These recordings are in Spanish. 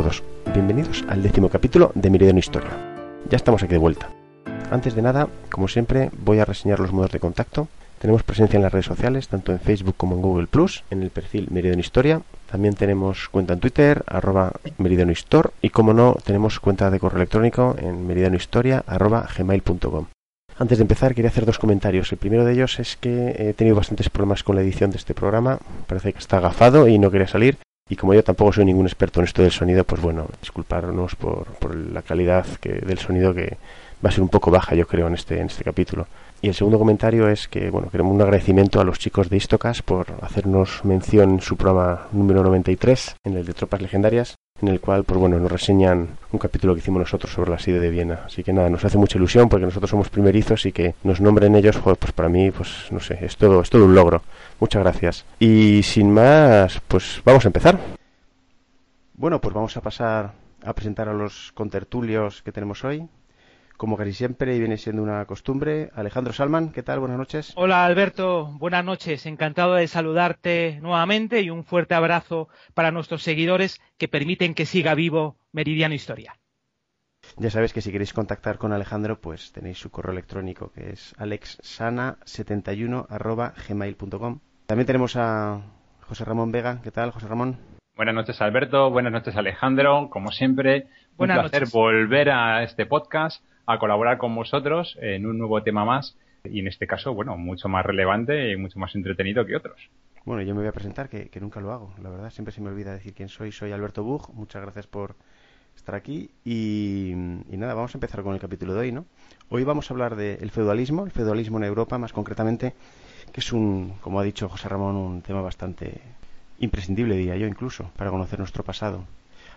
Todos, bienvenidos al décimo capítulo de Meridiano Historia. Ya estamos aquí de vuelta. Antes de nada, como siempre, voy a reseñar los modos de contacto. Tenemos presencia en las redes sociales, tanto en Facebook como en Google Plus, en el perfil Meridiano Historia. También tenemos cuenta en Twitter, arroba Meridiano Histor, y como no, tenemos cuenta de correo electrónico en meridianohistoria, arroba gmail.com. Antes de empezar, quería hacer dos comentarios. El primero de ellos es que he tenido bastantes problemas con la edición de este programa. Parece que está agafado y no quería salir. Y como yo tampoco soy ningún experto en esto del sonido, pues bueno, disculparnos por, por la calidad que, del sonido que va a ser un poco baja, yo creo, en este, en este capítulo. Y el segundo comentario es que, bueno, queremos un agradecimiento a los chicos de Istocas por hacernos mención en su programa número 93, en el de Tropas Legendarias, en el cual, pues bueno, nos reseñan un capítulo que hicimos nosotros sobre la SIDE de Viena. Así que nada, nos hace mucha ilusión porque nosotros somos primerizos y que nos nombren ellos, joder, pues para mí, pues no sé, es todo, es todo un logro. Muchas gracias. Y sin más, pues vamos a empezar. Bueno, pues vamos a pasar a presentar a los contertulios que tenemos hoy. Como casi siempre y viene siendo una costumbre, Alejandro Salman, ¿qué tal? Buenas noches. Hola Alberto, buenas noches. Encantado de saludarte nuevamente y un fuerte abrazo para nuestros seguidores que permiten que siga vivo Meridiano Historia. Ya sabéis que si queréis contactar con Alejandro, pues tenéis su correo electrónico que es alexsana71@gmail.com. También tenemos a José Ramón Vega. ¿Qué tal, José Ramón? Buenas noches, Alberto. Buenas noches, Alejandro. Como siempre, Buenas un placer noches. volver a este podcast, a colaborar con vosotros en un nuevo tema más y en este caso, bueno, mucho más relevante y mucho más entretenido que otros. Bueno, yo me voy a presentar, que, nunca lo hago. La verdad, siempre se me olvida decir quién soy. Soy Alberto Bug. Muchas gracias por estar aquí. Y, nada, vamos a empezar con el capítulo de hoy, ¿no? Hoy vamos a hablar del feudalismo, el feudalismo en Europa, más concretamente, que es un, como ha dicho José Ramón, un tema bastante imprescindible, diría yo, incluso, para conocer nuestro pasado.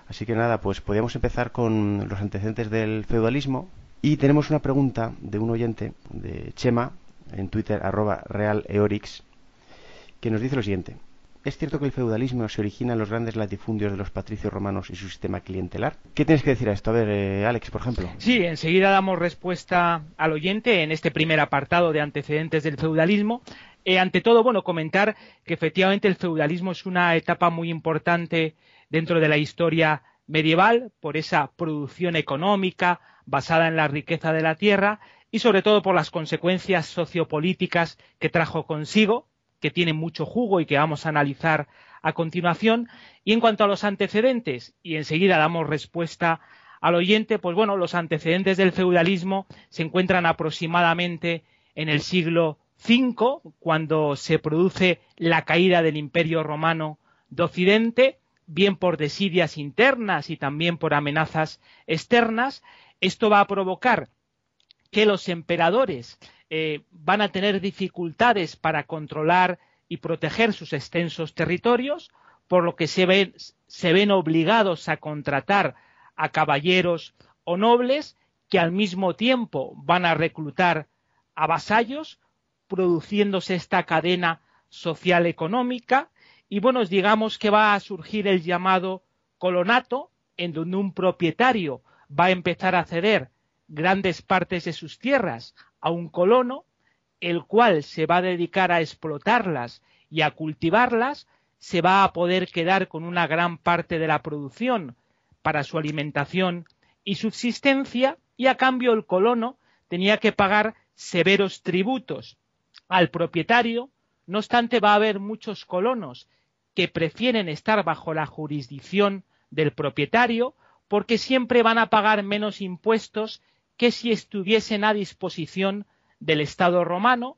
Así que nada, pues podríamos empezar con los antecedentes del feudalismo. Y tenemos una pregunta de un oyente, de Chema, en Twitter, arroba realeorix, que nos dice lo siguiente. ¿Es cierto que el feudalismo se origina en los grandes latifundios de los patricios romanos y su sistema clientelar? ¿Qué tienes que decir a esto? A ver, eh, Alex, por ejemplo. Sí, enseguida damos respuesta al oyente en este primer apartado de antecedentes del feudalismo. Eh, ante todo, bueno, comentar que efectivamente el feudalismo es una etapa muy importante dentro de la historia medieval por esa producción económica basada en la riqueza de la tierra y sobre todo por las consecuencias sociopolíticas que trajo consigo, que tienen mucho jugo y que vamos a analizar a continuación. Y en cuanto a los antecedentes, y enseguida damos respuesta al oyente, pues bueno, los antecedentes del feudalismo se encuentran aproximadamente en el siglo V, cuando se produce la caída del Imperio Romano de Occidente, bien por desidias internas y también por amenazas externas. Esto va a provocar que los emperadores eh, van a tener dificultades para controlar y proteger sus extensos territorios, por lo que se ven, se ven obligados a contratar a caballeros o nobles que al mismo tiempo van a reclutar a vasallos, produciéndose esta cadena social económica y bueno, digamos que va a surgir el llamado colonato, en donde un propietario va a empezar a ceder grandes partes de sus tierras a un colono, el cual se va a dedicar a explotarlas y a cultivarlas, se va a poder quedar con una gran parte de la producción para su alimentación y subsistencia, y a cambio el colono tenía que pagar severos tributos al propietario, no obstante va a haber muchos colonos que prefieren estar bajo la jurisdicción del propietario porque siempre van a pagar menos impuestos que si estuviesen a disposición del Estado romano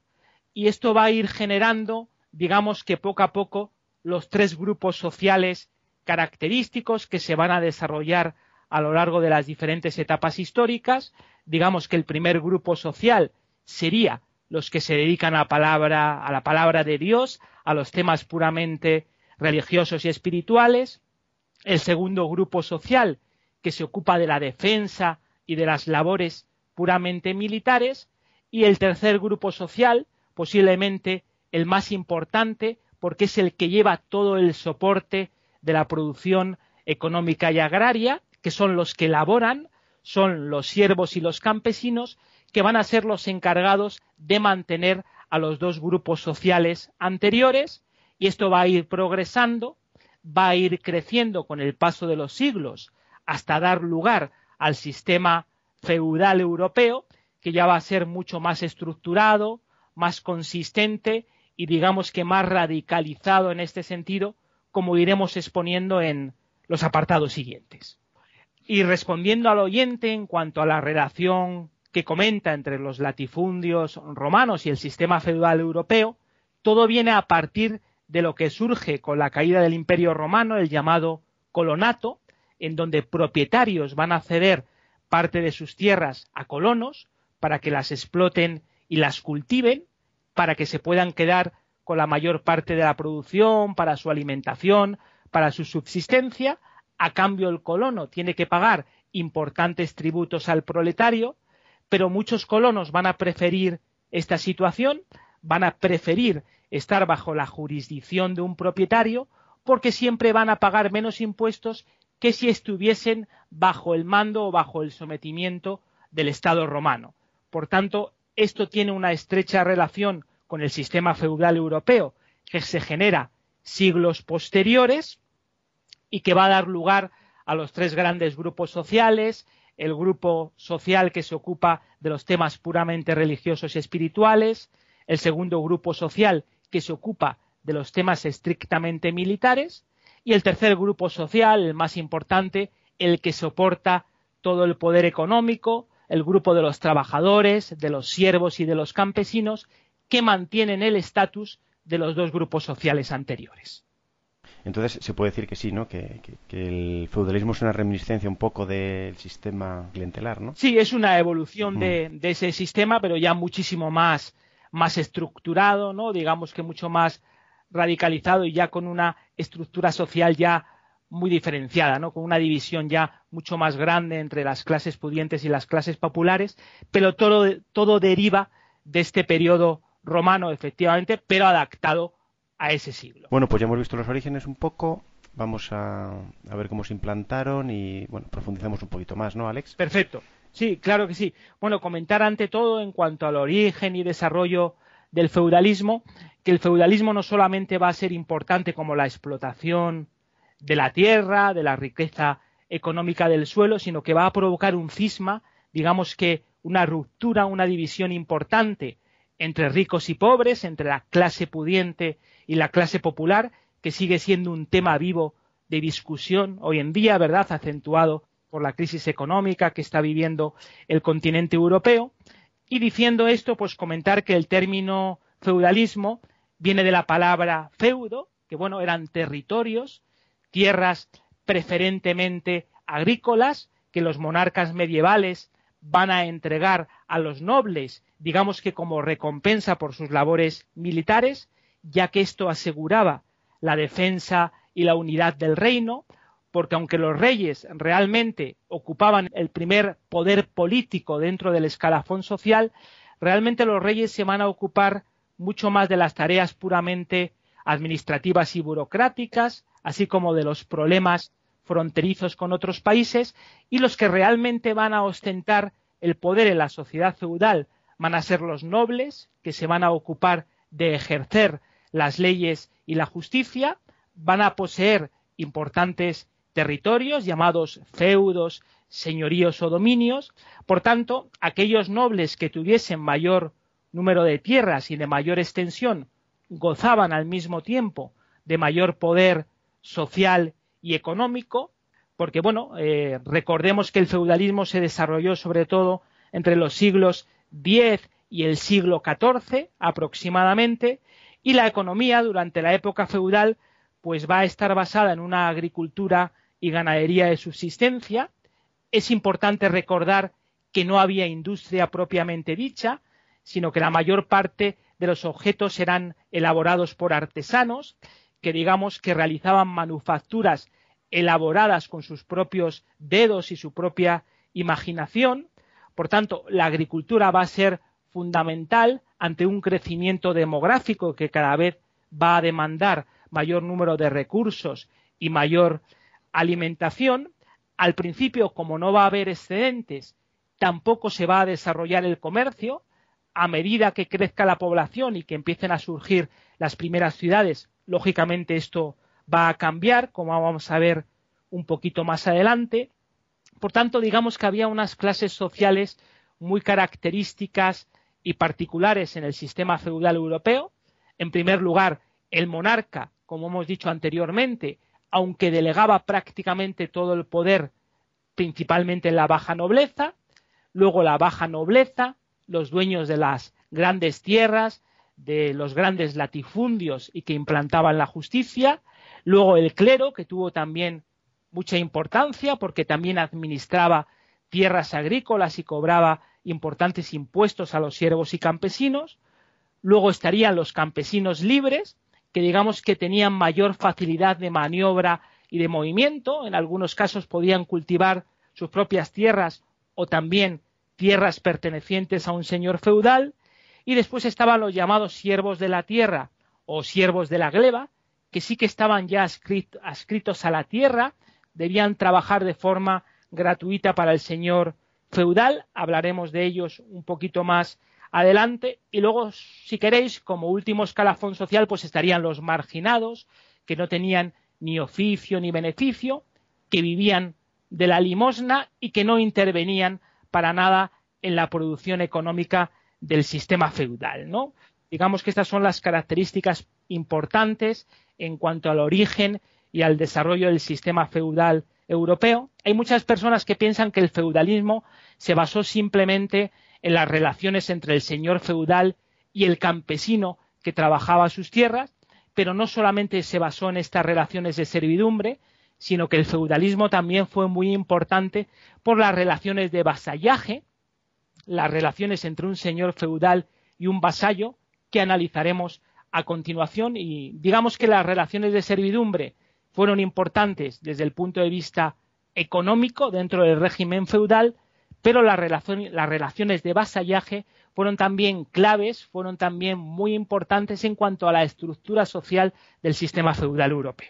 y esto va a ir generando, digamos que poco a poco, los tres grupos sociales característicos que se van a desarrollar a lo largo de las diferentes etapas históricas. Digamos que el primer grupo social sería los que se dedican a, palabra, a la palabra de Dios, a los temas puramente religiosos y espirituales. El segundo grupo social que se ocupa de la defensa y de las labores puramente militares. Y el tercer grupo social, posiblemente el más importante, porque es el que lleva todo el soporte de la producción económica y agraria, que son los que elaboran, son los siervos y los campesinos, que van a ser los encargados de mantener a los dos grupos sociales anteriores, y esto va a ir progresando, va a ir creciendo con el paso de los siglos hasta dar lugar al sistema feudal europeo, que ya va a ser mucho más estructurado, más consistente y digamos que más radicalizado en este sentido, como iremos exponiendo en los apartados siguientes. Y respondiendo al oyente en cuanto a la relación que comenta entre los latifundios romanos y el sistema feudal europeo, todo viene a partir de lo que surge con la caída del imperio romano, el llamado colonato, en donde propietarios van a ceder parte de sus tierras a colonos para que las exploten y las cultiven, para que se puedan quedar con la mayor parte de la producción, para su alimentación, para su subsistencia, a cambio el colono tiene que pagar importantes tributos al proletario, pero muchos colonos van a preferir esta situación, van a preferir estar bajo la jurisdicción de un propietario porque siempre van a pagar menos impuestos que si estuviesen bajo el mando o bajo el sometimiento del Estado romano. Por tanto, esto tiene una estrecha relación con el sistema feudal europeo que se genera siglos posteriores y que va a dar lugar a los tres grandes grupos sociales, el grupo social que se ocupa de los temas puramente religiosos y espirituales, el segundo grupo social que se ocupa de los temas estrictamente militares, y el tercer grupo social, el más importante, el que soporta todo el poder económico, el grupo de los trabajadores, de los siervos y de los campesinos, que mantienen el estatus de los dos grupos sociales anteriores. Entonces se puede decir que sí, ¿no? Que, el feudalismo es una reminiscencia un poco del sistema clientelar, ¿no? Sí, es una evolución de, de, ese sistema, pero ya muchísimo más, más estructurado, ¿no? Digamos que mucho más radicalizado y ya con una estructura social ya muy diferenciada, ¿no? con una división ya mucho más grande entre las clases pudientes y las clases populares, pero todo, todo deriva de este periodo romano, efectivamente, pero adaptado a ese siglo. Bueno, pues ya hemos visto los orígenes un poco, vamos a, a ver cómo se implantaron y, bueno, profundizamos un poquito más, ¿no, Alex? Perfecto. Sí, claro que sí. Bueno, comentar ante todo en cuanto al origen y desarrollo del feudalismo, que el feudalismo no solamente va a ser importante como la explotación de la tierra, de la riqueza económica del suelo, sino que va a provocar un cisma, digamos que una ruptura, una división importante entre ricos y pobres, entre la clase pudiente y la clase popular, que sigue siendo un tema vivo de discusión hoy en día, ¿verdad?, acentuado por la crisis económica que está viviendo el continente europeo, y diciendo esto, pues comentar que el término feudalismo viene de la palabra feudo, que bueno, eran territorios, tierras preferentemente agrícolas, que los monarcas medievales van a entregar a los nobles, digamos que como recompensa por sus labores militares, ya que esto aseguraba la defensa y la unidad del reino, porque aunque los reyes realmente ocupaban el primer poder político dentro del escalafón social, realmente los reyes se van a ocupar mucho más de las tareas puramente administrativas y burocráticas, así como de los problemas fronterizos con otros países, y los que realmente van a ostentar el poder en la sociedad feudal van a ser los nobles, que se van a ocupar de ejercer las leyes y la justicia, van a poseer importantes territorios llamados feudos, señoríos o dominios. Por tanto, aquellos nobles que tuviesen mayor número de tierras y de mayor extensión gozaban al mismo tiempo de mayor poder social y económico, porque bueno, eh, recordemos que el feudalismo se desarrolló sobre todo entre los siglos X y el siglo XIV aproximadamente, y la economía durante la época feudal pues va a estar basada en una agricultura y ganadería de subsistencia. Es importante recordar que no había industria propiamente dicha, sino que la mayor parte de los objetos eran elaborados por artesanos, que digamos que realizaban manufacturas elaboradas con sus propios dedos y su propia imaginación. Por tanto, la agricultura va a ser fundamental ante un crecimiento demográfico que cada vez va a demandar mayor número de recursos y mayor alimentación. Al principio, como no va a haber excedentes, tampoco se va a desarrollar el comercio. A medida que crezca la población y que empiecen a surgir las primeras ciudades, lógicamente esto va a cambiar, como vamos a ver un poquito más adelante. Por tanto, digamos que había unas clases sociales muy características y particulares en el sistema feudal europeo. En primer lugar, el monarca, como hemos dicho anteriormente, aunque delegaba prácticamente todo el poder principalmente en la baja nobleza, luego la baja nobleza, los dueños de las grandes tierras, de los grandes latifundios y que implantaban la justicia, luego el clero, que tuvo también mucha importancia porque también administraba tierras agrícolas y cobraba importantes impuestos a los siervos y campesinos. Luego estarían los campesinos libres, que digamos que tenían mayor facilidad de maniobra y de movimiento. En algunos casos podían cultivar sus propias tierras o también tierras pertenecientes a un señor feudal. Y después estaban los llamados siervos de la tierra o siervos de la gleba, que sí que estaban ya adscritos a la tierra, debían trabajar de forma gratuita para el señor feudal, hablaremos de ellos un poquito más adelante, y luego, si queréis, como último escalafón social, pues estarían los marginados, que no tenían ni oficio ni beneficio, que vivían de la limosna y que no intervenían para nada en la producción económica del sistema feudal, ¿no? Digamos que estas son las características importantes en cuanto al origen y al desarrollo del sistema feudal europeo, hay muchas personas que piensan que el feudalismo se basó simplemente en las relaciones entre el señor feudal y el campesino que trabajaba sus tierras, pero no solamente se basó en estas relaciones de servidumbre, sino que el feudalismo también fue muy importante por las relaciones de vasallaje, las relaciones entre un señor feudal y un vasallo, que analizaremos a continuación, y digamos que las relaciones de servidumbre fueron importantes desde el punto de vista económico dentro del régimen feudal, pero las, relaciones de vasallaje fueron también claves, fueron también muy importantes en cuanto a la estructura social del sistema feudal europeo.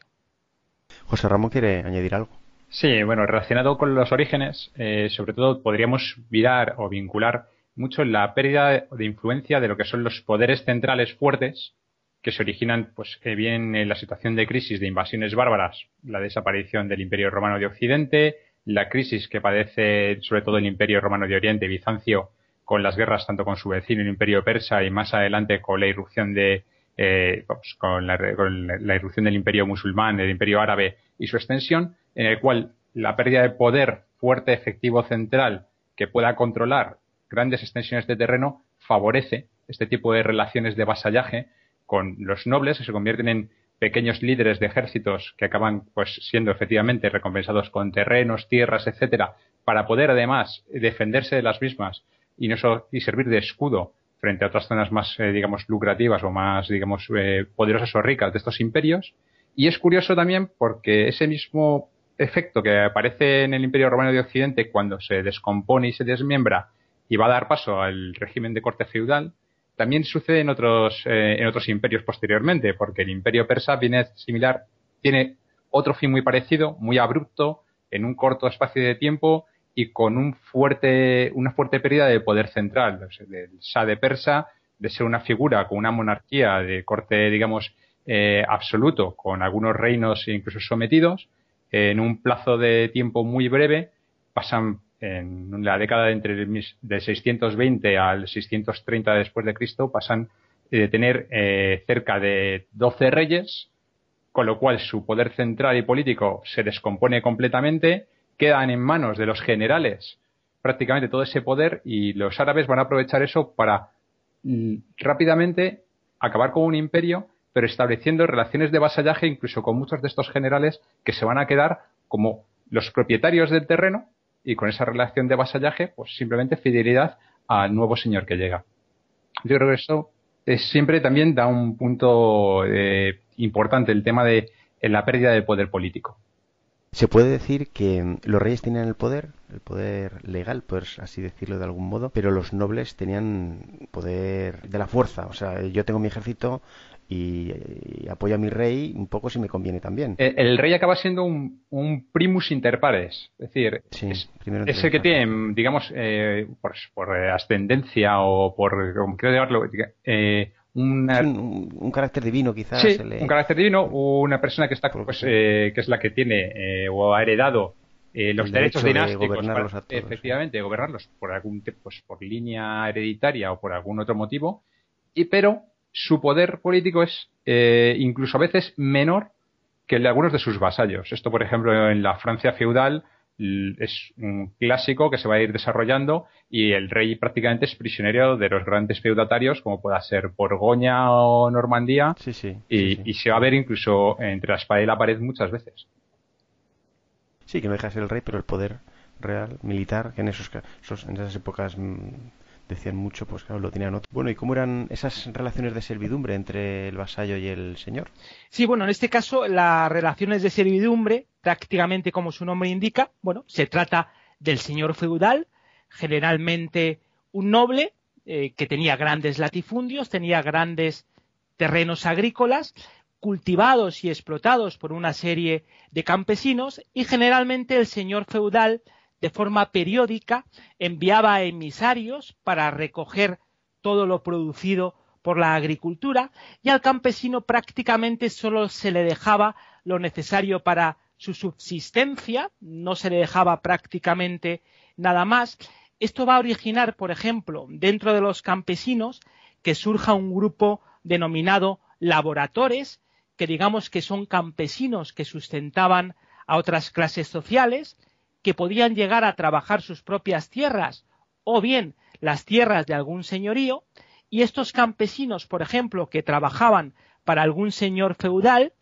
José Ramón quiere añadir algo. Sí, bueno, relacionado con los orígenes, eh, sobre todo podríamos mirar o vincular mucho la pérdida de influencia de lo que son los poderes centrales fuertes que se originan pues bien en la situación de crisis de invasiones bárbaras, la desaparición del Imperio Romano de Occidente, la crisis que padece sobre todo el Imperio Romano de Oriente, Bizancio, con las guerras tanto con su vecino el Imperio Persa y más adelante con la irrupción de eh, con, la, irrupción del Imperio musulmán, del Imperio árabe y su extensión, en el cual la pérdida de poder fuerte, efectivo, central que pueda controlar grandes extensiones de terreno favorece este tipo de relaciones de vasallaje con los nobles que se convierten en pequeños líderes de ejércitos que acaban pues siendo efectivamente recompensados con terrenos, tierras, etcétera, para poder además defenderse de las mismas y no y servir de escudo frente a otras zonas más eh, digamos lucrativas o más digamos eh, poderosas o ricas de estos imperios. Y es curioso también porque ese mismo efecto que aparece en el Imperio Romano de Occidente cuando se descompone y se desmiembra y va a dar paso al régimen de corte feudal también sucede en otros, eh, en otros imperios posteriormente, porque el imperio persa viene similar, tiene otro fin muy parecido, muy abrupto, en un corto espacio de tiempo y con un fuerte, una fuerte pérdida de poder central. del Shah de Persa, de ser una figura con una monarquía de corte, digamos, eh, absoluto, con algunos reinos incluso sometidos, en un plazo de tiempo muy breve, pasan en la década de entre el 620 al 630 después de Cristo pasan eh, de tener eh, cerca de 12 reyes, con lo cual su poder central y político se descompone completamente, quedan en manos de los generales prácticamente todo ese poder y los árabes van a aprovechar eso para rápidamente acabar con un imperio, pero estableciendo relaciones de vasallaje incluso con muchos de estos generales que se van a quedar como los propietarios del terreno y con esa relación de vasallaje, pues simplemente fidelidad al nuevo señor que llega. Yo creo que eso es, siempre también da un punto eh, importante el tema de la pérdida de poder político. Se puede decir que los reyes tenían el poder, el poder legal, por así decirlo de algún modo, pero los nobles tenían poder de la fuerza. O sea, yo tengo mi ejército y, apoyo a mi rey un poco si me conviene también. El, rey acaba siendo un, primus inter pares, es decir, es, el que tiene, digamos, eh, por, ascendencia o por, como quiero llamarlo, eh, un, carácter divino quizás. Sí, un carácter divino, una persona que está, pues, eh, que es la que tiene eh, o ha heredado eh, los derechos dinásticos, efectivamente, gobernarlos por algún, pues, por línea hereditaria o por algún otro motivo, y pero su poder político es incluso a veces menor que el de algunos de sus vasallos. Esto, por ejemplo, en la Francia feudal es un clásico que se va a ir desarrollando y el rey prácticamente es prisionero de los grandes feudatarios como pueda ser Borgoña o Normandía y, se va a ver incluso entre la espada y la pared muchas veces. Sí, que no deja de ser el rey, pero el poder real, militar, que en, esos, en esas épocas mm, decían mucho, pues claro, lo tenían otro. Bueno, ¿y cómo eran esas relaciones de servidumbre entre el vasallo y el señor? Sí, bueno, en este caso las relaciones de servidumbre, prácticamente como su nombre indica, bueno, se trata del señor feudal, generalmente un noble eh, que tenía grandes latifundios, tenía grandes terrenos agrícolas, cultivados y explotados por una serie de campesinos y generalmente el señor feudal de forma periódica enviaba emisarios para recoger todo lo producido por la agricultura y al campesino prácticamente solo se le dejaba lo necesario para su subsistencia, no se le dejaba prácticamente nada más. Esto va a originar, por ejemplo, dentro de los campesinos, que surja un grupo denominado laboradores, que digamos que son campesinos que sustentaban a otras clases sociales, que podían llegar a trabajar sus propias tierras o bien las tierras de algún señorío, y estos campesinos, por ejemplo, que trabajaban para algún señor feudal,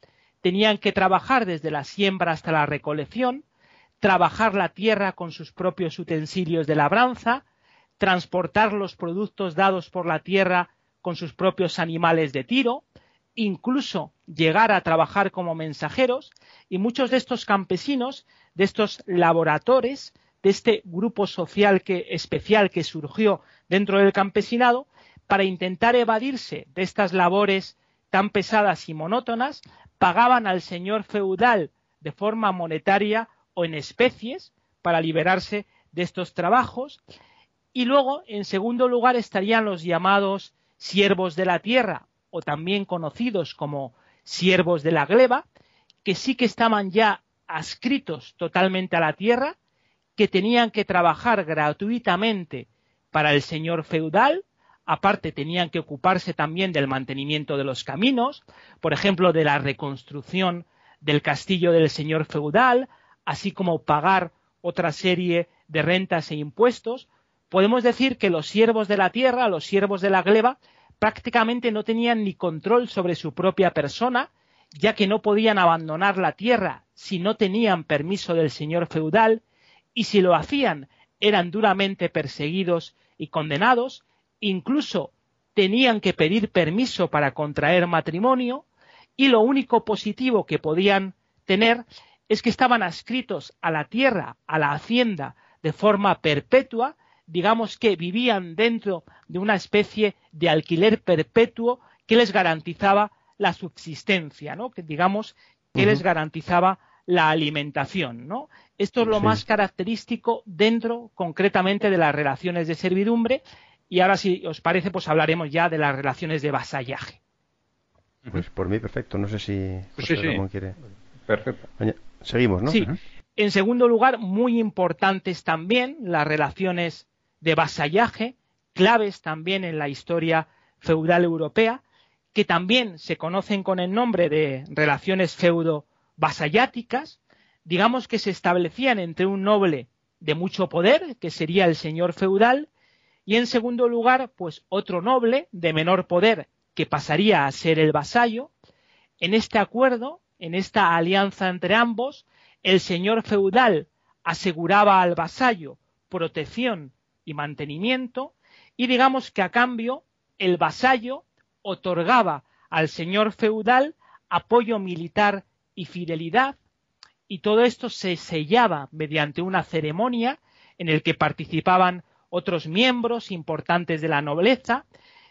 tenían que trabajar desde la siembra hasta la recolección, trabajar la tierra con sus propios utensilios de labranza, transportar los productos dados por la tierra con sus propios animales de tiro, incluso llegar a trabajar como mensajeros, y muchos de estos campesinos de estos laboratorios, de este grupo social que, especial que surgió dentro del campesinado, para intentar evadirse de estas labores tan pesadas y monótonas, pagaban al señor feudal de forma monetaria o en especies para liberarse de estos trabajos. Y luego, en segundo lugar, estarían los llamados siervos de la tierra, o también conocidos como siervos de la gleba, que sí que estaban ya adscritos totalmente a la tierra, que tenían que trabajar gratuitamente para el señor feudal, aparte tenían que ocuparse también del mantenimiento de los caminos, por ejemplo, de la reconstrucción del castillo del señor feudal, así como pagar otra serie de rentas e impuestos, podemos decir que los siervos de la tierra, los siervos de la gleba, prácticamente no tenían ni control sobre su propia persona, ya que no podían abandonar la tierra si no tenían permiso del señor feudal, y si lo hacían eran duramente perseguidos y condenados, incluso tenían que pedir permiso para contraer matrimonio, y lo único positivo que podían tener es que estaban adscritos a la tierra, a la hacienda, de forma perpetua, digamos que vivían dentro de una especie de alquiler perpetuo que les garantizaba la subsistencia, ¿no? Que digamos que les garantizaba la alimentación, ¿no? Esto es lo más característico dentro concretamente de las relaciones de servidumbre y ahora si os parece pues hablaremos ya de las relaciones de vasallaje. Pues por mí perfecto, no sé si pues sí, quiere. Perfecto. Seguimos, ¿no? Sí. En segundo lugar, muy importantes también las relaciones de vasallaje, claves también en la historia feudal europea, que también se conocen con el nombre de relaciones feudo-vasalláticas, digamos que se establecían entre un noble de mucho poder, que sería el señor feudal, y en segundo lugar, pues otro noble de menor poder que pasaría a ser el vasallo. En este acuerdo, en esta alianza entre ambos, el señor feudal aseguraba al vasallo protección y mantenimiento y digamos que a cambio el vasallo otorgaba al señor feudal apoyo militar y fidelidad y todo esto se sellaba mediante una ceremonia en el que participaban otros miembros importantes de la nobleza.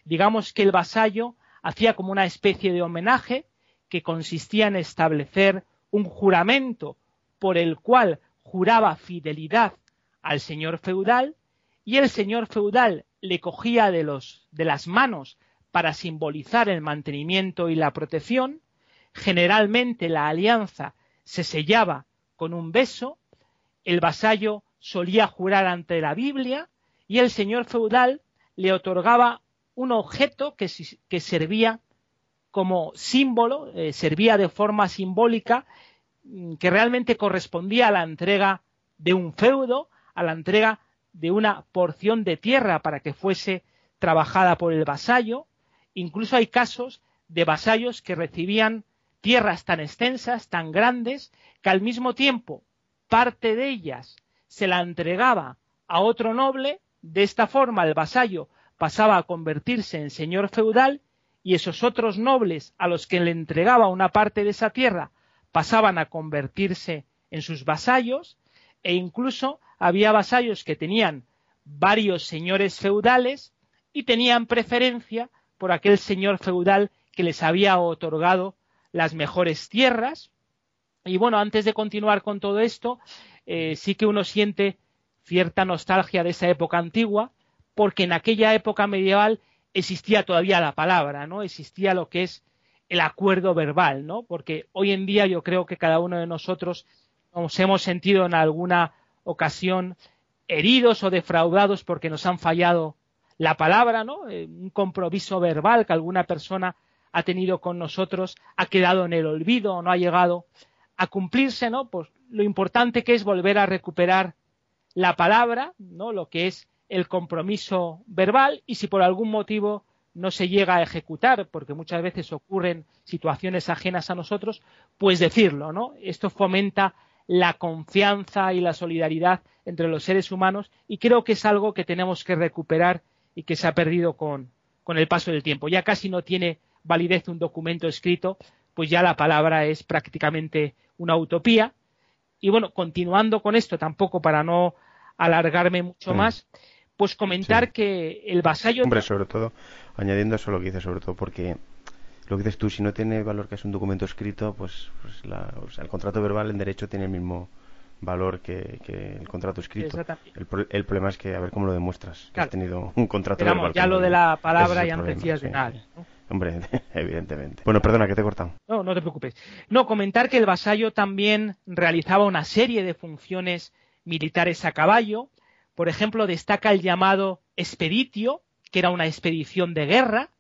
Digamos que el vasallo hacía como una especie de homenaje que consistía en establecer un juramento por el cual juraba fidelidad al señor feudal y el señor feudal le cogía de, los, de las manos para simbolizar el mantenimiento y la protección. Generalmente la alianza se sellaba con un beso, el vasallo solía jurar ante la Biblia y el señor feudal le otorgaba un objeto que, servía como símbolo, eh, servía de forma simbólica, mm, que realmente correspondía a la entrega de un feudo, a la entrega de una porción de tierra para que fuese trabajada por el vasallo. Incluso hay casos de vasallos que recibían tierras tan extensas, tan grandes, que al mismo tiempo parte de ellas se la entregaba a otro noble, de esta forma el vasallo pasaba a convertirse en señor feudal y esos otros nobles a los que le entregaba una parte de esa tierra pasaban a convertirse en sus vasallos. E incluso había vasallos que tenían varios señores feudales y tenían preferencia por aquel señor feudal que les había otorgado las mejores tierras. Y bueno, antes de continuar con todo esto, eh, sí que uno siente cierta nostalgia de esa época antigua, porque en aquella época medieval existía todavía la palabra, ¿no? Existía lo que es el acuerdo verbal, ¿no? Porque hoy en día yo creo que cada uno de nosotros nos hemos sentido en alguna ocasión heridos o defraudados porque nos han fallado la palabra, ¿no? Eh, un compromiso verbal que alguna persona ha tenido con nosotros ha quedado en el olvido, no ha llegado a cumplirse, ¿no? Pues lo importante que es volver a recuperar la palabra, ¿no? Lo que es el compromiso verbal y si por algún motivo no se llega a ejecutar, porque muchas veces ocurren situaciones ajenas a nosotros, pues decirlo, ¿no? Esto fomenta la confianza y la solidaridad entre los seres humanos y creo que es algo que tenemos que recuperar y que se ha perdido con, con el paso del tiempo. Ya casi no tiene validez un documento escrito, pues ya la palabra es prácticamente una utopía. Y bueno, continuando con esto, tampoco para no alargarme mucho más, pues comentar que el vasallo. Hombre, sobre todo, añadiendo eso lo que dices, sobre todo porque lo que dices tú, si no tiene valor que es un documento escrito, pues, pues la, el contrato verbal en derecho tiene el mismo valor que, el contrato escrito. El, el, problema es que a ver cómo lo demuestras. Que has tenido un contrato verbal. Ya lo de la palabra ya decías nada. Hombre, evidentemente. Bueno, perdona, que te he cortado. No, no te preocupes. No, comentar que el vasallo también realizaba una serie de funciones militares a caballo. Por ejemplo, destaca el llamado expeditio, que era una expedición de guerra,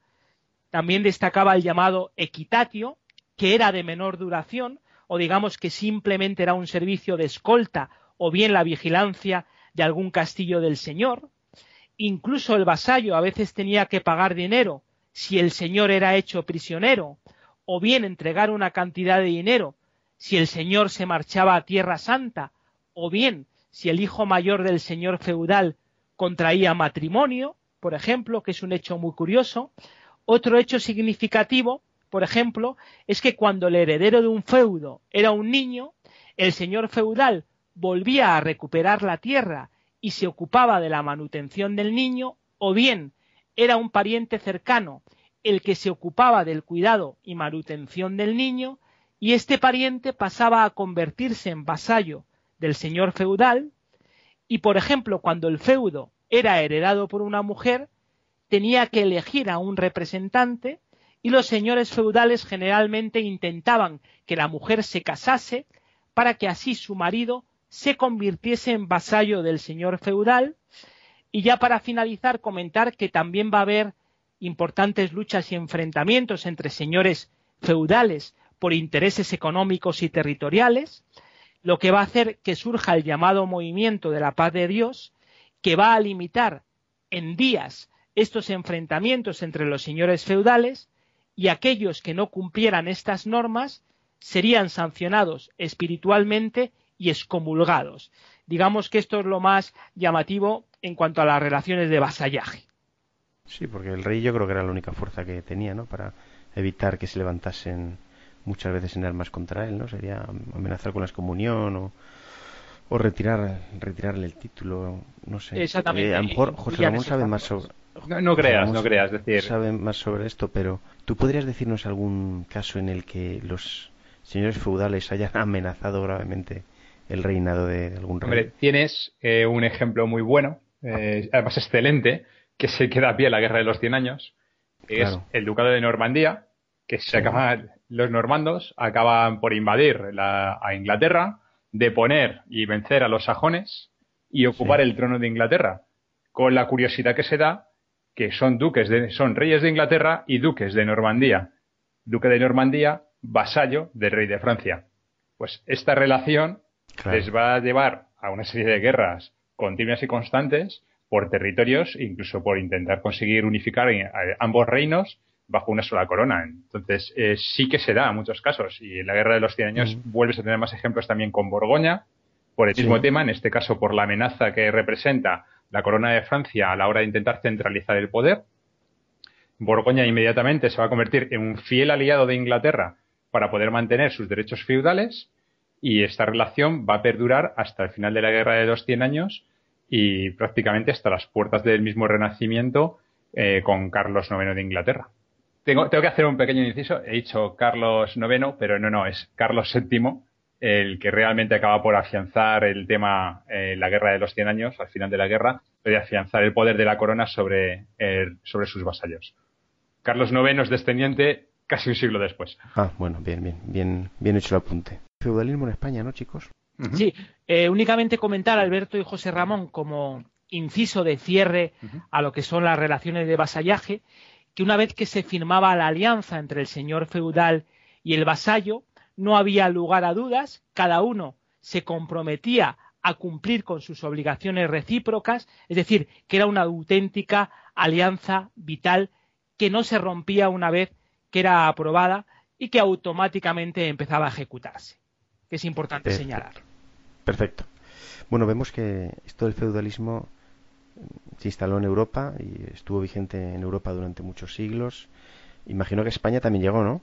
también destacaba el llamado equitatio, que era de menor duración, o digamos que simplemente era un servicio de escolta o bien la vigilancia de algún castillo del señor. Incluso el vasallo a veces tenía que pagar dinero si el señor era hecho prisionero, o bien entregar una cantidad de dinero si el señor se marchaba a Tierra Santa, o bien si el hijo mayor del señor feudal contraía matrimonio, por ejemplo, que es un hecho muy curioso, otro hecho significativo, por ejemplo, es que cuando el heredero de un feudo era un niño, el señor feudal volvía a recuperar la tierra y se ocupaba de la manutención del niño, o bien era un pariente cercano el que se ocupaba del cuidado y manutención del niño, y este pariente pasaba a convertirse en vasallo del señor feudal, y por ejemplo, cuando el feudo era heredado por una mujer, tenía que elegir a un representante y los señores feudales generalmente intentaban que la mujer se casase para que así su marido se convirtiese en vasallo del señor feudal. Y ya para finalizar comentar que también va a haber importantes luchas y enfrentamientos entre señores feudales por intereses económicos y territoriales, lo que va a hacer que surja el llamado movimiento de la paz de Dios, que va a limitar en días estos enfrentamientos entre los señores feudales y aquellos que no cumplieran estas normas serían sancionados espiritualmente y excomulgados. Digamos que esto es lo más llamativo en cuanto a las relaciones de vasallaje. Sí, porque el rey yo creo que era la única fuerza que tenía, ¿no? Para evitar que se levantasen muchas veces en armas contra él, ¿no? Sería amenazar con la excomunión o, o retirar, retirarle el título, no sé. Exactamente. Eh, a lo mejor José Ramón sabe más sobre... No, creas, no creas, decir... Sabe más sobre esto, pero ¿tú podrías decirnos algún caso en el que los señores feudales hayan amenazado gravemente el reinado de algún rey? Hombre, tienes eh, un ejemplo muy bueno, eh, además excelente, que se queda a pie en la Guerra de los Cien Años, que es el Ducado de Normandía, que se acaban, los normandos acaban por invadir a Inglaterra, deponer y vencer a los sajones y ocupar el trono de Inglaterra, con la curiosidad que se da que son duques de, son reyes de Inglaterra y duques de Normandía. Duque de Normandía, vasallo del rey de Francia. Pues esta relación les va a llevar a una serie de guerras continuas y constantes por territorios, incluso por intentar conseguir unificar ambos reinos bajo una sola corona. Entonces, eh, sí que se da en muchos casos. Y en la Guerra de los Cien Años mm. vuelves a tener más ejemplos también con Borgoña, por el mismo tema, en este caso por la amenaza que representa la corona de Francia a la hora de intentar centralizar el poder. Borgoña inmediatamente se va a convertir en un fiel aliado de Inglaterra para poder mantener sus derechos feudales y esta relación va a perdurar hasta el final de la Guerra de los Cien Años y prácticamente hasta las puertas del mismo Renacimiento eh, con Carlos IX de Inglaterra. Tengo, tengo, que hacer un pequeño inciso. He dicho Carlos IX, pero no, no, es Carlos VII, el que realmente acaba por afianzar el tema, eh, la guerra de los 100 años, al final de la guerra, de afianzar el poder de la corona sobre, sobre sus vasallos. Carlos IX es descendiente casi un siglo después. Ah, bueno, bien, bien, bien, bien hecho el apunte. Feudalismo en España, ¿no, chicos? Sí, eh, únicamente comentar Alberto y José Ramón como inciso de cierre a lo que son las relaciones de vasallaje, que una vez que se firmaba la alianza entre el señor feudal y el vasallo, no había lugar a dudas, cada uno se comprometía a cumplir con sus obligaciones recíprocas, es decir, que era una auténtica alianza vital que no se rompía una vez que era aprobada y que automáticamente empezaba a ejecutarse, que es importante señalar. Perfecto. Bueno, vemos que esto del feudalismo se instaló en Europa y estuvo vigente en Europa durante muchos siglos Imagino que España también llegó, ¿no?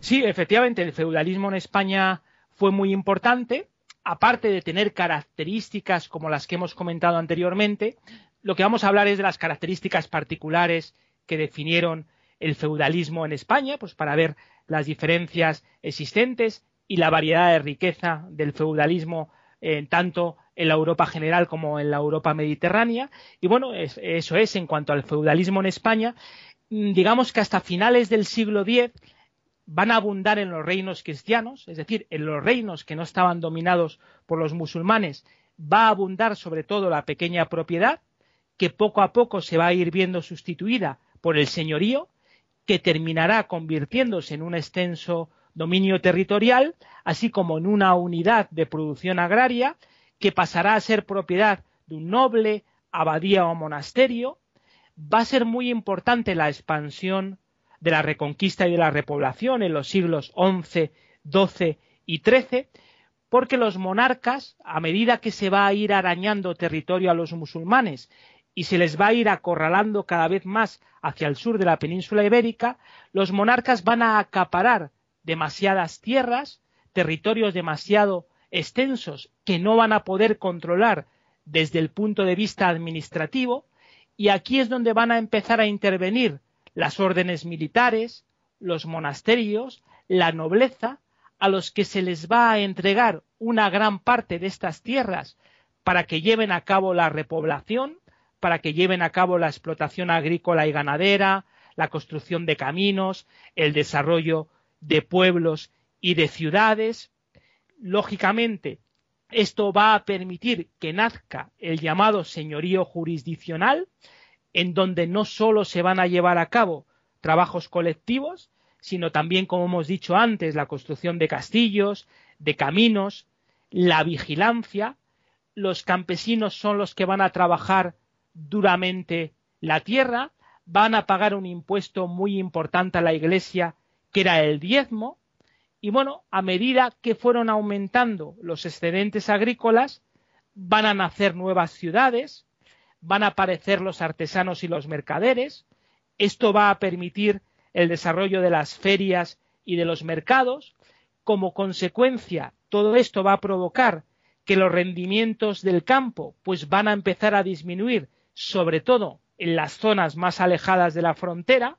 Sí, efectivamente, el feudalismo en España fue muy importante, aparte de tener características como las que hemos comentado anteriormente, lo que vamos a hablar es de las características particulares que definieron el feudalismo en España, pues para ver las diferencias existentes y la variedad de riqueza del feudalismo eh, tanto en la Europa general como en la Europa mediterránea. Y bueno, eso es en cuanto al feudalismo en España. Mm, digamos que hasta finales del siglo X van a abundar en los reinos cristianos, es decir, en los reinos que no estaban dominados por los musulmanes, va a abundar sobre todo la pequeña propiedad, que poco a poco se va a ir viendo sustituida por el señorío, que terminará convirtiéndose en un extenso dominio territorial, así como en una unidad de producción agraria, que pasará a ser propiedad de un noble, abadía o monasterio, va a ser muy importante la expansión de la reconquista y de la repoblación en los siglos XI, XII y XIII, porque los monarcas, a medida que se va a ir arañando territorio a los musulmanes y se les va a ir acorralando cada vez más hacia el sur de la península ibérica, los monarcas van a acaparar demasiadas tierras, territorios demasiado extensos que no van a poder controlar desde el punto de vista administrativo, y aquí es donde van a empezar a intervenir las órdenes militares, los monasterios, la nobleza, a los que se les va a entregar una gran parte de estas tierras para que lleven a cabo la repoblación, para que lleven a cabo la explotación agrícola y ganadera, la construcción de caminos, el desarrollo de pueblos y de ciudades. Lógicamente, esto va a permitir que nazca el llamado señorío jurisdiccional, en donde no solo se van a llevar a cabo trabajos colectivos, sino también, como hemos dicho antes, la construcción de castillos, de caminos, la vigilancia. Los campesinos son los que van a trabajar duramente la tierra, van a pagar un impuesto muy importante a la Iglesia, que era el diezmo, y bueno, a medida que fueron aumentando los excedentes agrícolas, van a nacer nuevas ciudades, van a aparecer los artesanos y los mercaderes, esto va a permitir el desarrollo de las ferias y de los mercados, como consecuencia todo esto va a provocar que los rendimientos del campo pues van a empezar a disminuir, sobre todo en las zonas más alejadas de la frontera.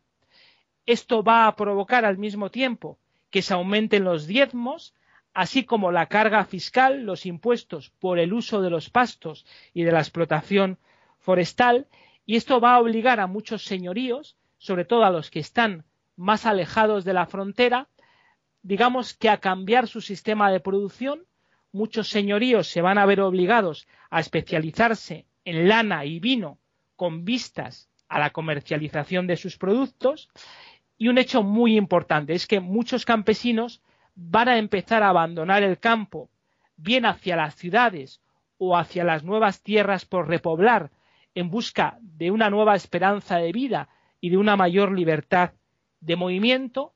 Esto va a provocar al mismo tiempo que se aumenten los diezmos, así como la carga fiscal, los impuestos por el uso de los pastos y de la explotación forestal, y esto va a obligar a muchos señoríos, sobre todo a los que están más alejados de la frontera, digamos que a cambiar su sistema de producción. Muchos señoríos se van a ver obligados a especializarse en lana y vino con vistas a la comercialización de sus productos. Y un hecho muy importante es que muchos campesinos van a empezar a abandonar el campo, bien hacia las ciudades o hacia las nuevas tierras por repoblar, en busca de una nueva esperanza de vida y de una mayor libertad de movimiento,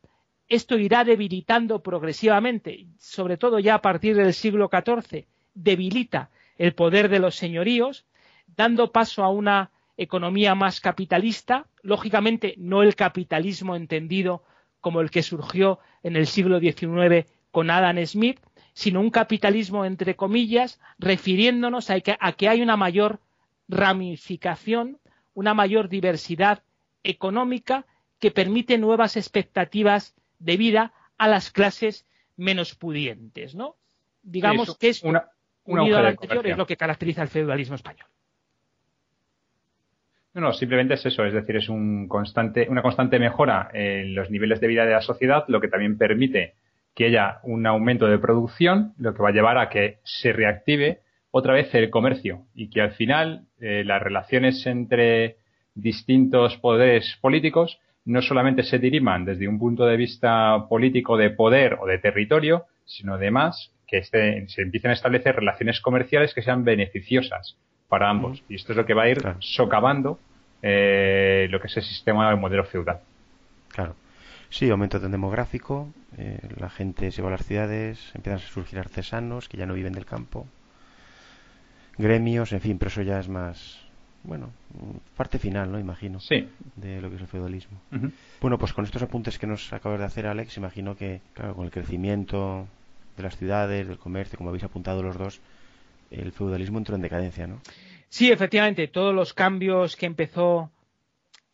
esto irá debilitando progresivamente, sobre todo ya a partir del siglo XIV, debilita el poder de los señoríos, dando paso a una economía más capitalista, lógicamente no el capitalismo entendido como el que surgió en el siglo XIX con Adam Smith, sino un capitalismo entre comillas, refiriéndonos a que, a que hay una mayor ramificación, una mayor diversidad económica que permite nuevas expectativas de vida a las clases menos pudientes, ¿no? Digamos que es una, unido al anterior es lo que caracteriza el feudalismo español. No, no, simplemente es eso, es decir, es un constante, una constante mejora en los niveles de vida de la sociedad, lo que también permite que haya un aumento de producción, lo que va a llevar a que se reactive otra vez el comercio y que al final eh, las relaciones entre distintos poderes políticos no solamente se diriman desde un punto de vista político de poder o de territorio, sino además que este, se empiecen a establecer relaciones comerciales que sean beneficiosas para ambos. Y esto es lo que va a ir socavando eh, lo que es el sistema del modelo feudal. Claro. Sí, aumento demográfico, eh, la gente se va a las ciudades, empiezan a surgir artesanos que ya no viven del campo, gremios, en fin, pero eso ya es más, bueno, parte final, ¿no? Imagino. Sí. De lo que es el feudalismo. Bueno, pues con estos apuntes que nos acabas de hacer, Alex, imagino que, claro, con el crecimiento de las ciudades, del comercio, como habéis apuntado los dos, el feudalismo entró en decadencia, ¿no? Sí, efectivamente, todos los cambios que empezó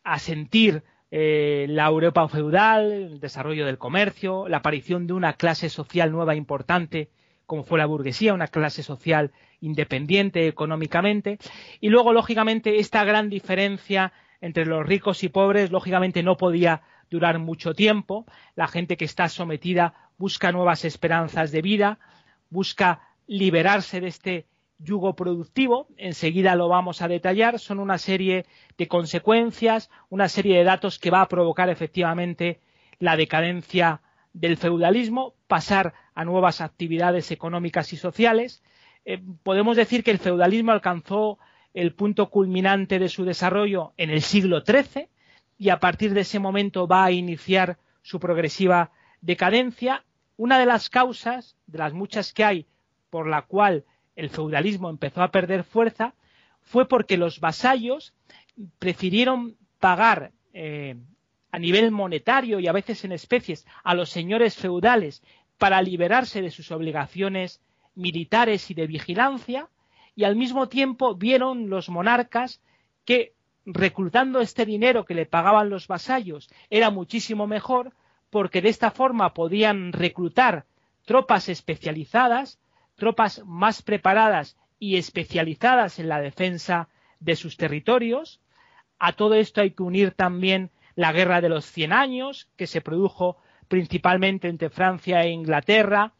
a sentir eh, la Europa feudal, el desarrollo del comercio, la aparición de una clase social nueva importante, como fue la burguesía, una clase social independiente económicamente. Y luego, lógicamente, esta gran diferencia entre los ricos y pobres, lógicamente, no podía durar mucho tiempo. La gente que está sometida busca nuevas esperanzas de vida, busca liberarse de este yugo productivo. Enseguida lo vamos a detallar. Son una serie de consecuencias, una serie de datos que va a provocar efectivamente la decadencia del feudalismo, pasar a nuevas actividades económicas y sociales. Eh, podemos decir que el feudalismo alcanzó el punto culminante de su desarrollo en el siglo XIII y a partir de ese momento va a iniciar su progresiva decadencia. Una de las causas, de las muchas que hay, por la cual el feudalismo empezó a perder fuerza, fue porque los vasallos prefirieron pagar eh, a nivel monetario y a veces en especies a los señores feudales para liberarse de sus obligaciones militares y de vigilancia, y al mismo tiempo vieron los monarcas que reclutando este dinero que le pagaban los vasallos era muchísimo mejor porque de esta forma podían reclutar tropas especializadas, tropas más preparadas y especializadas en la defensa de sus territorios. A todo esto hay que unir también la Guerra de los Cien Años, que se produjo principalmente entre Francia e Inglaterra,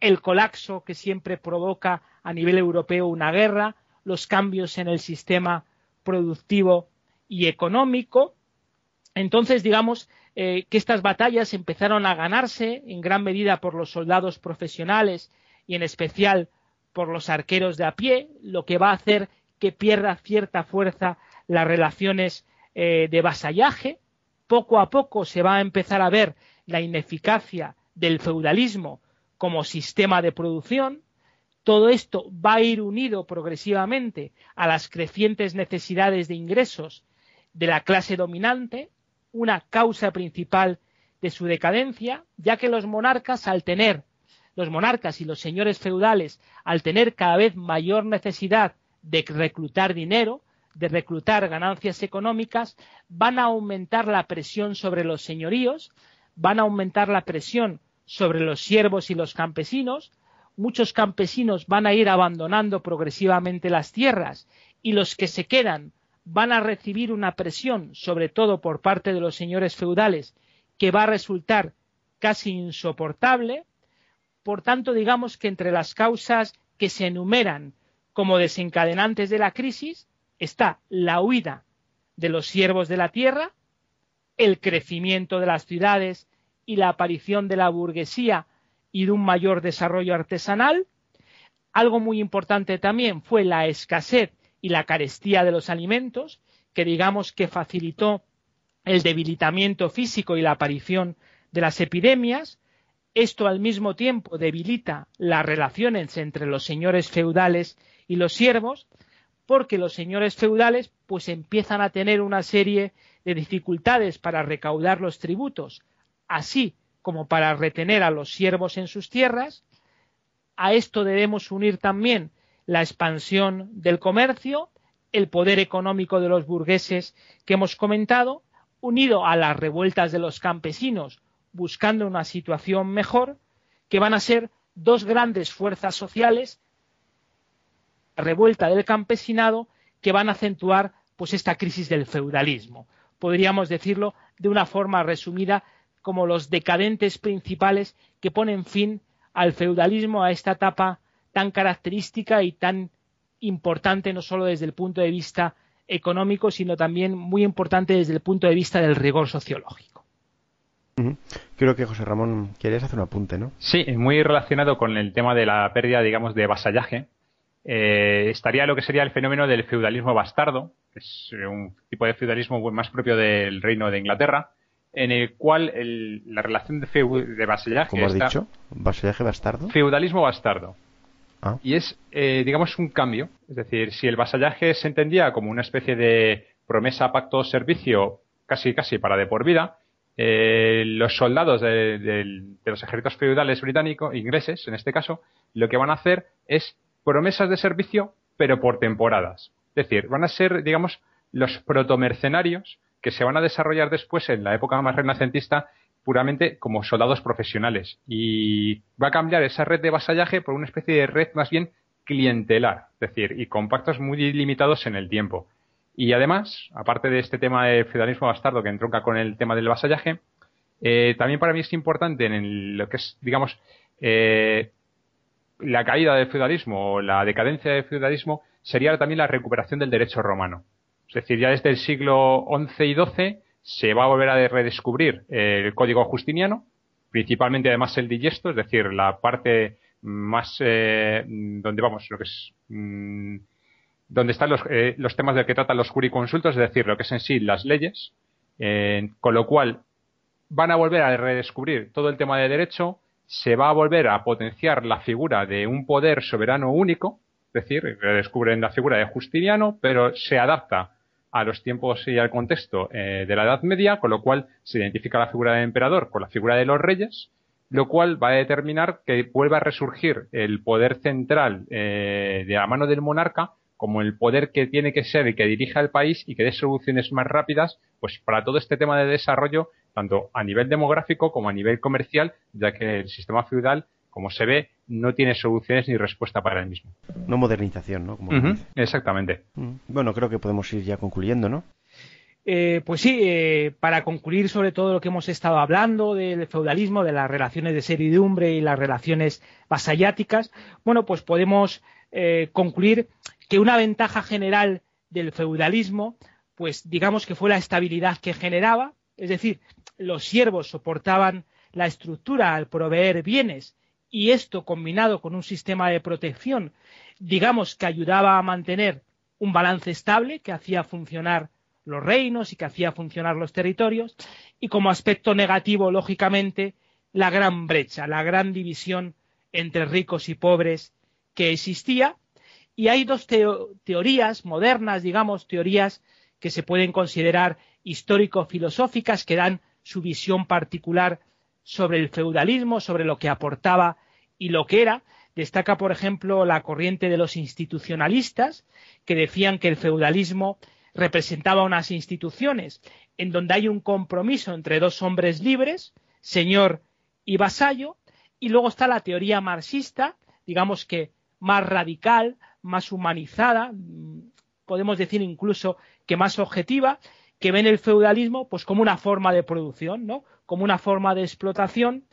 el colapso que siempre provoca a nivel europeo una guerra, los cambios en el sistema productivo y económico. Entonces, digamos eh, que estas batallas empezaron a ganarse en gran medida por los soldados profesionales y en especial por los arqueros de a pie, lo que va a hacer que pierda cierta fuerza las relaciones eh, de vasallaje, poco a poco se va a empezar a ver la ineficacia del feudalismo como sistema de producción, todo esto va a ir unido progresivamente a las crecientes necesidades de ingresos de la clase dominante, una causa principal de su decadencia, ya que los monarcas, al tener, los monarcas y los señores feudales, al tener cada vez mayor necesidad de reclutar dinero, de reclutar ganancias económicas, van a aumentar la presión sobre los señoríos, van a aumentar la presión sobre los siervos y los campesinos, muchos campesinos van a ir abandonando progresivamente las tierras y los que se quedan van a recibir una presión, sobre todo por parte de los señores feudales, que va a resultar casi insoportable. Por tanto, digamos que entre las causas que se enumeran como desencadenantes de la crisis está la huida de los siervos de la tierra, el crecimiento de las ciudades y la aparición de la burguesía y de un mayor desarrollo artesanal. Algo muy importante también fue la escasez y la carestía de los alimentos, que digamos que facilitó el debilitamiento físico y la aparición de las epidemias. Esto al mismo tiempo debilita las relaciones entre los señores feudales y los siervos, porque los señores feudales pues empiezan a tener una serie de dificultades para recaudar los tributos, así como para retener a los siervos en sus tierras. A esto debemos unir también la expansión del comercio, el poder económico de los burgueses que hemos comentado, unido a las revueltas de los campesinos buscando una situación mejor, que van a ser dos grandes fuerzas sociales, la revuelta del campesinado, que van a acentuar pues esta crisis del feudalismo. Podríamos decirlo de una forma resumida como los decadentes principales que ponen fin al feudalismo, a esta etapa tan característica y tan importante no solo desde el punto de vista económico, sino también muy importante desde el punto de vista del rigor sociológico. Creo que José Ramón quieres hacer un apunte, ¿no? Sí, muy relacionado con el tema de la pérdida, digamos, de vasallaje. Eh, estaría lo que sería el fenómeno del feudalismo bastardo, que es un tipo de feudalismo más propio del reino de Inglaterra, en el cual la relación de, de vasallaje. ¿Cómo has dicho? ¿Vasallaje bastardo? Feudalismo bastardo. Ah. Y es, eh, digamos, un cambio. Es decir, si el vasallaje se entendía como una especie de promesa, pacto, servicio, casi, casi para de por vida, eh, los soldados de, los ejércitos feudales británicos, ingleses, en este caso, lo que van a hacer es promesas de servicio, pero por temporadas. Es decir, van a ser, digamos, los protomercenarios que se van a desarrollar después en la época más renacentista puramente como soldados profesionales. Y va a cambiar esa red de vasallaje por una especie de red más bien clientelar, es decir, y con pactos muy limitados en el tiempo. Y además, aparte de este tema de feudalismo bastardo que entronca con el tema del vasallaje, eh, también para mí es importante en lo que es, digamos, eh, la caída del feudalismo o la decadencia del feudalismo sería también la recuperación del derecho romano. Es decir, ya desde el siglo XI y XII se va a volver a redescubrir el código justiniano, principalmente además el digesto, es decir, la parte más eh, donde vamos, lo que es mm, donde están los, eh, los, temas de que tratan los juriconsultos, es decir, lo que es en sí las leyes, eh, con lo cual van a volver a redescubrir todo el tema de derecho, se va a volver a potenciar la figura de un poder soberano único, es decir, redescubren la figura de Justiniano, pero se adapta a los tiempos y al contexto eh, de la Edad Media, con lo cual se identifica la figura del emperador con la figura de los reyes, lo cual va a determinar que vuelva a resurgir el poder central eh, de la mano del monarca como el poder que tiene que ser y que dirija el país y que dé soluciones más rápidas, pues para todo este tema de desarrollo, tanto a nivel demográfico como a nivel comercial, ya que el sistema feudal como se ve, no tiene soluciones ni respuesta para el mismo. No modernización, ¿no? exactamente. Mm. Bueno, creo que podemos ir ya concluyendo, ¿no? Eh, pues sí, eh, para concluir sobre todo lo que hemos estado hablando del feudalismo, de las relaciones de servidumbre y las relaciones vasalláticas, bueno, pues podemos eh, concluir que una ventaja general del feudalismo, pues digamos que fue la estabilidad que generaba, es decir, los siervos soportaban la estructura al proveer bienes y esto combinado con un sistema de protección, digamos que ayudaba a mantener un balance estable que hacía funcionar los reinos y que hacía funcionar los territorios, y como aspecto negativo, lógicamente, la gran brecha, la gran división entre ricos y pobres que existía. Y hay dos teorías modernas, digamos, teorías que se pueden considerar histórico-filosóficas, que dan su visión particular sobre el feudalismo, sobre lo que aportaba y lo que era. Destaca, por ejemplo, la corriente de los institucionalistas, que decían que el feudalismo representaba unas instituciones en donde hay un compromiso entre dos hombres libres, señor y vasallo, y luego está la teoría marxista, digamos que más radical, más humanizada, podemos decir incluso que más objetiva, que ven el feudalismo pues como una forma de producción, ¿no? Como una forma de explotación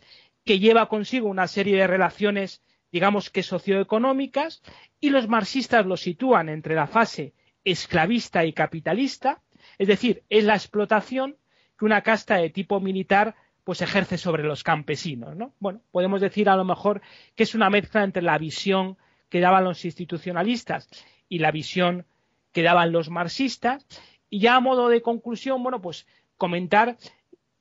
que lleva consigo una serie de relaciones, digamos que socioeconómicas, y los marxistas lo sitúan entre la fase esclavista y capitalista, es decir, es la explotación que una casta de tipo militar pues ejerce sobre los campesinos, ¿no? Bueno, podemos decir a lo mejor que es una mezcla entre la visión que daban los institucionalistas y la visión que daban los marxistas. Y ya a modo de conclusión, bueno, pues comentar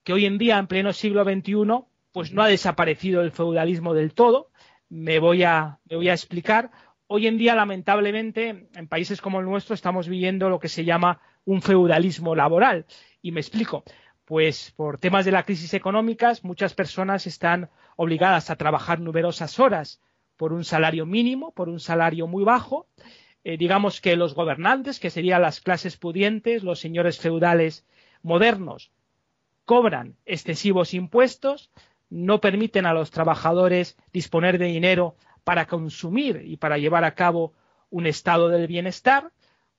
que hoy en día, en pleno siglo XXI, pues no ha desaparecido el feudalismo del todo. Me voy a, explicar. Hoy en día, lamentablemente, en países como el nuestro, estamos viviendo lo que se llama un feudalismo laboral. Y me explico. Pues por temas de la crisis económica, muchas personas están obligadas a trabajar numerosas horas por un salario mínimo, por un salario muy bajo. Eh, digamos que los gobernantes, que serían las clases pudientes, los señores feudales modernos, cobran excesivos impuestos, no permiten a los trabajadores disponer de dinero para consumir y para llevar a cabo un estado del bienestar.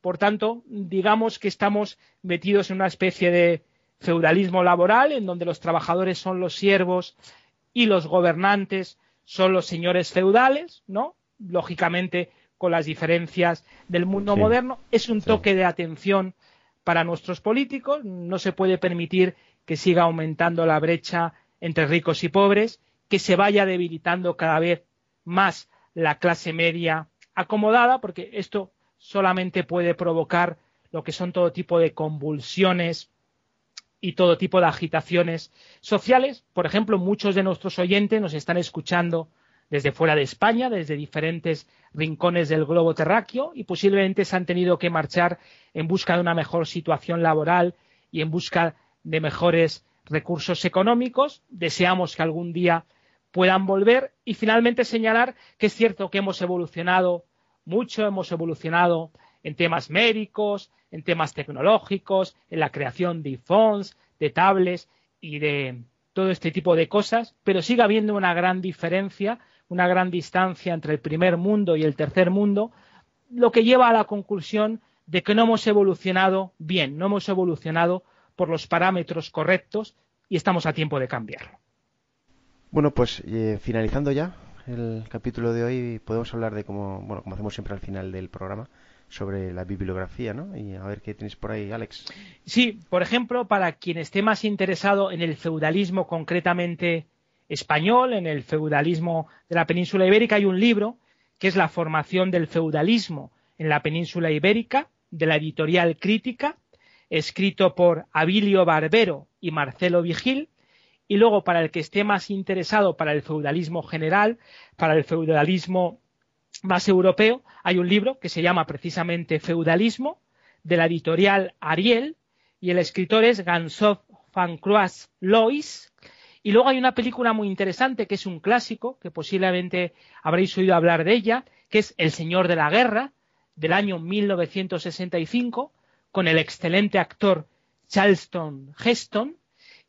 Por tanto, digamos que estamos metidos en una especie de feudalismo laboral en donde los trabajadores son los siervos y los gobernantes son los señores feudales, ¿no? Lógicamente con las diferencias del mundo moderno. Es un toque de atención para nuestros políticos. No se puede permitir que siga aumentando la brecha entre ricos y pobres, que se vaya debilitando cada vez más la clase media acomodada, porque esto solamente puede provocar lo que son todo tipo de convulsiones y todo tipo de agitaciones sociales. Por ejemplo, muchos de nuestros oyentes nos están escuchando desde fuera de España, desde diferentes rincones del globo terráqueo y posiblemente se han tenido que marchar en busca de una mejor situación laboral y en busca de mejores recursos económicos. Deseamos que algún día puedan volver y finalmente señalar que es cierto que hemos evolucionado mucho, hemos evolucionado en temas médicos, en temas tecnológicos, en la creación de iPhones, de tablets y de todo este tipo de cosas, pero sigue habiendo una gran diferencia, una gran distancia entre el primer mundo y el tercer mundo, lo que lleva a la conclusión de que no hemos evolucionado bien, no hemos evolucionado por los parámetros correctos y estamos a tiempo de cambiarlo. Bueno, pues eh, finalizando ya el capítulo de hoy, podemos hablar de cómo, bueno, como hacemos siempre al final del programa, sobre la bibliografía, ¿no? Y a ver qué tienes por ahí, Alex. Sí, por ejemplo, para quien esté más interesado en el feudalismo concretamente español, en el feudalismo de la península ibérica, hay un libro que es La formación del feudalismo en la península ibérica, de la editorial Crítica, escrito por Abilio Barbero y Marcelo Vigil, y luego para el que esté más interesado para el feudalismo general, para el feudalismo más europeo, hay un libro que se llama precisamente Feudalismo, de la editorial Ariel, y el escritor es Gansoff van Croix Lois. Y luego hay una película muy interesante que es un clásico, que posiblemente habréis oído hablar de ella, que es El Señor de la Guerra, del año 1965, con el excelente actor Charleston Heston,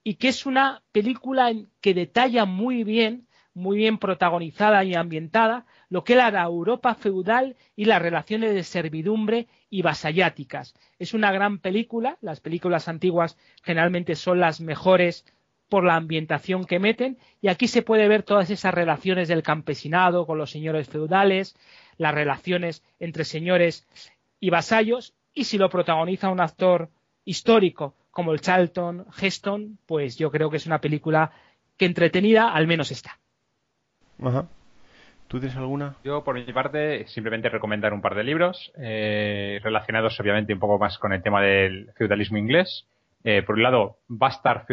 y que es una película que detalla muy bien, muy bien protagonizada y ambientada, lo que era la Europa feudal y las relaciones de servidumbre y vasalláticas. Es una gran película, las películas antiguas generalmente son las mejores por la ambientación que meten, y aquí se puede ver todas esas relaciones del campesinado con los señores feudales, las relaciones entre señores y vasallos, y si lo protagoniza un actor histórico como el Charlton Heston, pues yo creo que es una película que entretenida al menos está. ¿Tú tienes alguna? Yo, por mi parte, simplemente recomendar un par de libros eh, relacionados, obviamente, un poco más con el tema del feudalismo inglés. Eh, por un lado, Bastard,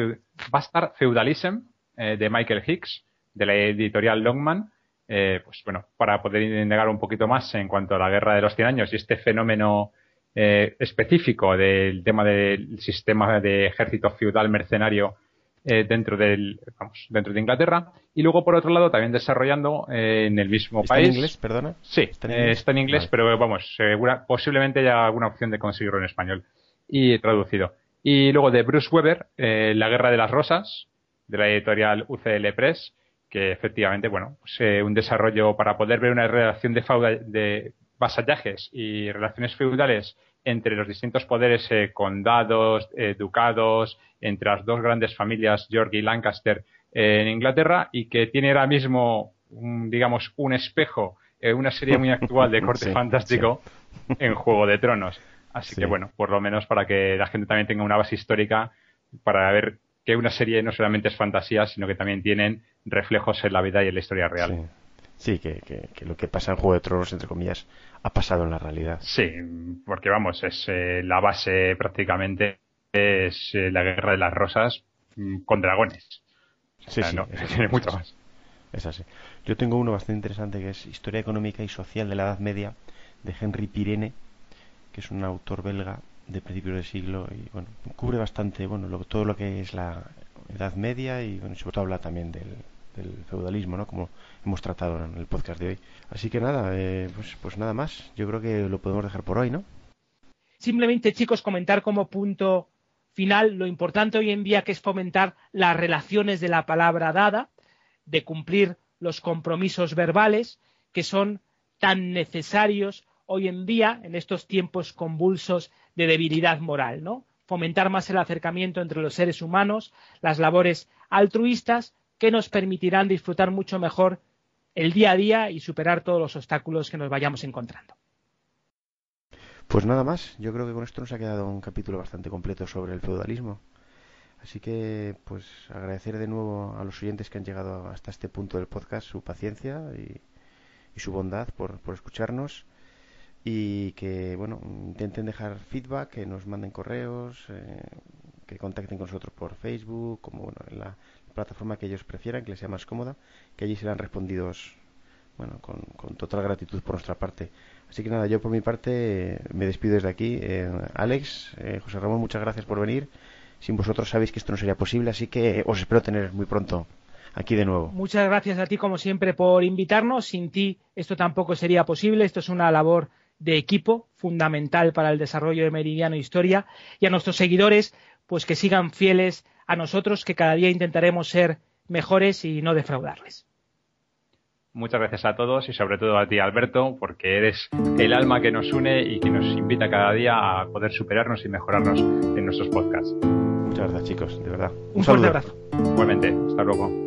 Feudalism, eh, de Michael Hicks, de la editorial Longman. pues bueno, para poder indagar un poquito más en cuanto a la guerra de los 100 años y este fenómeno específico del tema del sistema de ejército feudal mercenario eh, dentro del vamos, dentro de Inglaterra. Y luego por otro lado también desarrollando eh, en el mismo ¿Está país. en inglés perdona. Sí está en inglés, eh, pero vamos segura, posiblemente haya alguna opción de conseguirlo en español. Y traducido y luego de Bruce Weber La guerra de las rosas de la editorial UCL Press que efectivamente bueno pues, un desarrollo para poder ver una relación de, de vasallajes y relaciones feudales entre los distintos poderes, eh, condados, eh, ducados, entre las dos grandes familias, York y Lancaster, eh, en Inglaterra, y que tiene ahora mismo, digamos, un espejo, una serie muy actual de corte fantástico en Juego de Tronos. Así que bueno, por lo menos para que la gente también tenga una base histórica para ver que una serie no solamente es fantasía, sino que también tienen reflejos en la vida y en la historia real. Sí, que, lo que pasa en Juego de Tronos, entre comillas, ha pasado en la realidad. Sí, porque vamos, es eh, la base prácticamente es eh, la guerra de las rosas mm, con dragones. Sí, sí, tiene mucho más. Es así. Yo tengo uno bastante interesante que es Historia Económica y Social de la Edad Media de Henry Pirene, que es un autor belga de principios de siglo y bueno, cubre bastante bueno todo lo que es la Edad Media y bueno, sobre todo habla también del, del feudalismo, ¿no? Como hemos tratado en el podcast de hoy. Así que nada, eh, pues, pues nada más. Yo creo que lo podemos dejar por hoy, ¿no? Simplemente, chicos, comentar como punto final lo importante hoy en día que es fomentar las relaciones de la palabra dada, de cumplir los compromisos verbales que son tan necesarios hoy en día en estos tiempos convulsos de debilidad moral, ¿no? Fomentar más el acercamiento entre los seres humanos, las labores altruistas que nos permitirán disfrutar mucho mejor el día a día y superar todos los obstáculos que nos vayamos encontrando. Pues nada más, yo creo que con esto nos ha quedado un capítulo bastante completo sobre el feudalismo. Así que, pues agradecer de nuevo a los oyentes que han llegado hasta este punto del podcast su paciencia y, su bondad por, escucharnos y que, bueno, intenten dejar feedback, que nos manden correos, eh, que contacten con nosotros por Facebook, como bueno, en la plataforma que ellos prefieran, que les sea más cómoda, que allí serán respondidos bueno, con, total gratitud por nuestra parte. Así que nada, yo por mi parte me despido desde aquí. Eh, Alex, eh, José Ramón, muchas gracias por venir. Sin vosotros sabéis que esto no sería posible, así que os espero tener muy pronto aquí de nuevo. Muchas gracias a ti, como siempre, por invitarnos. Sin ti esto tampoco sería posible. Esto es una labor de equipo fundamental para el desarrollo de Meridiano Historia. Y a nuestros seguidores, pues que sigan fieles a nosotros que cada día intentaremos ser mejores y no defraudarles. Muchas gracias a todos y sobre todo a ti, Alberto, porque eres el alma que nos une y que nos invita cada día a poder superarnos y mejorarnos en nuestros podcasts. Muchas gracias, chicos, de verdad. Un, Un fuerte abrazo. Igualmente, hasta luego.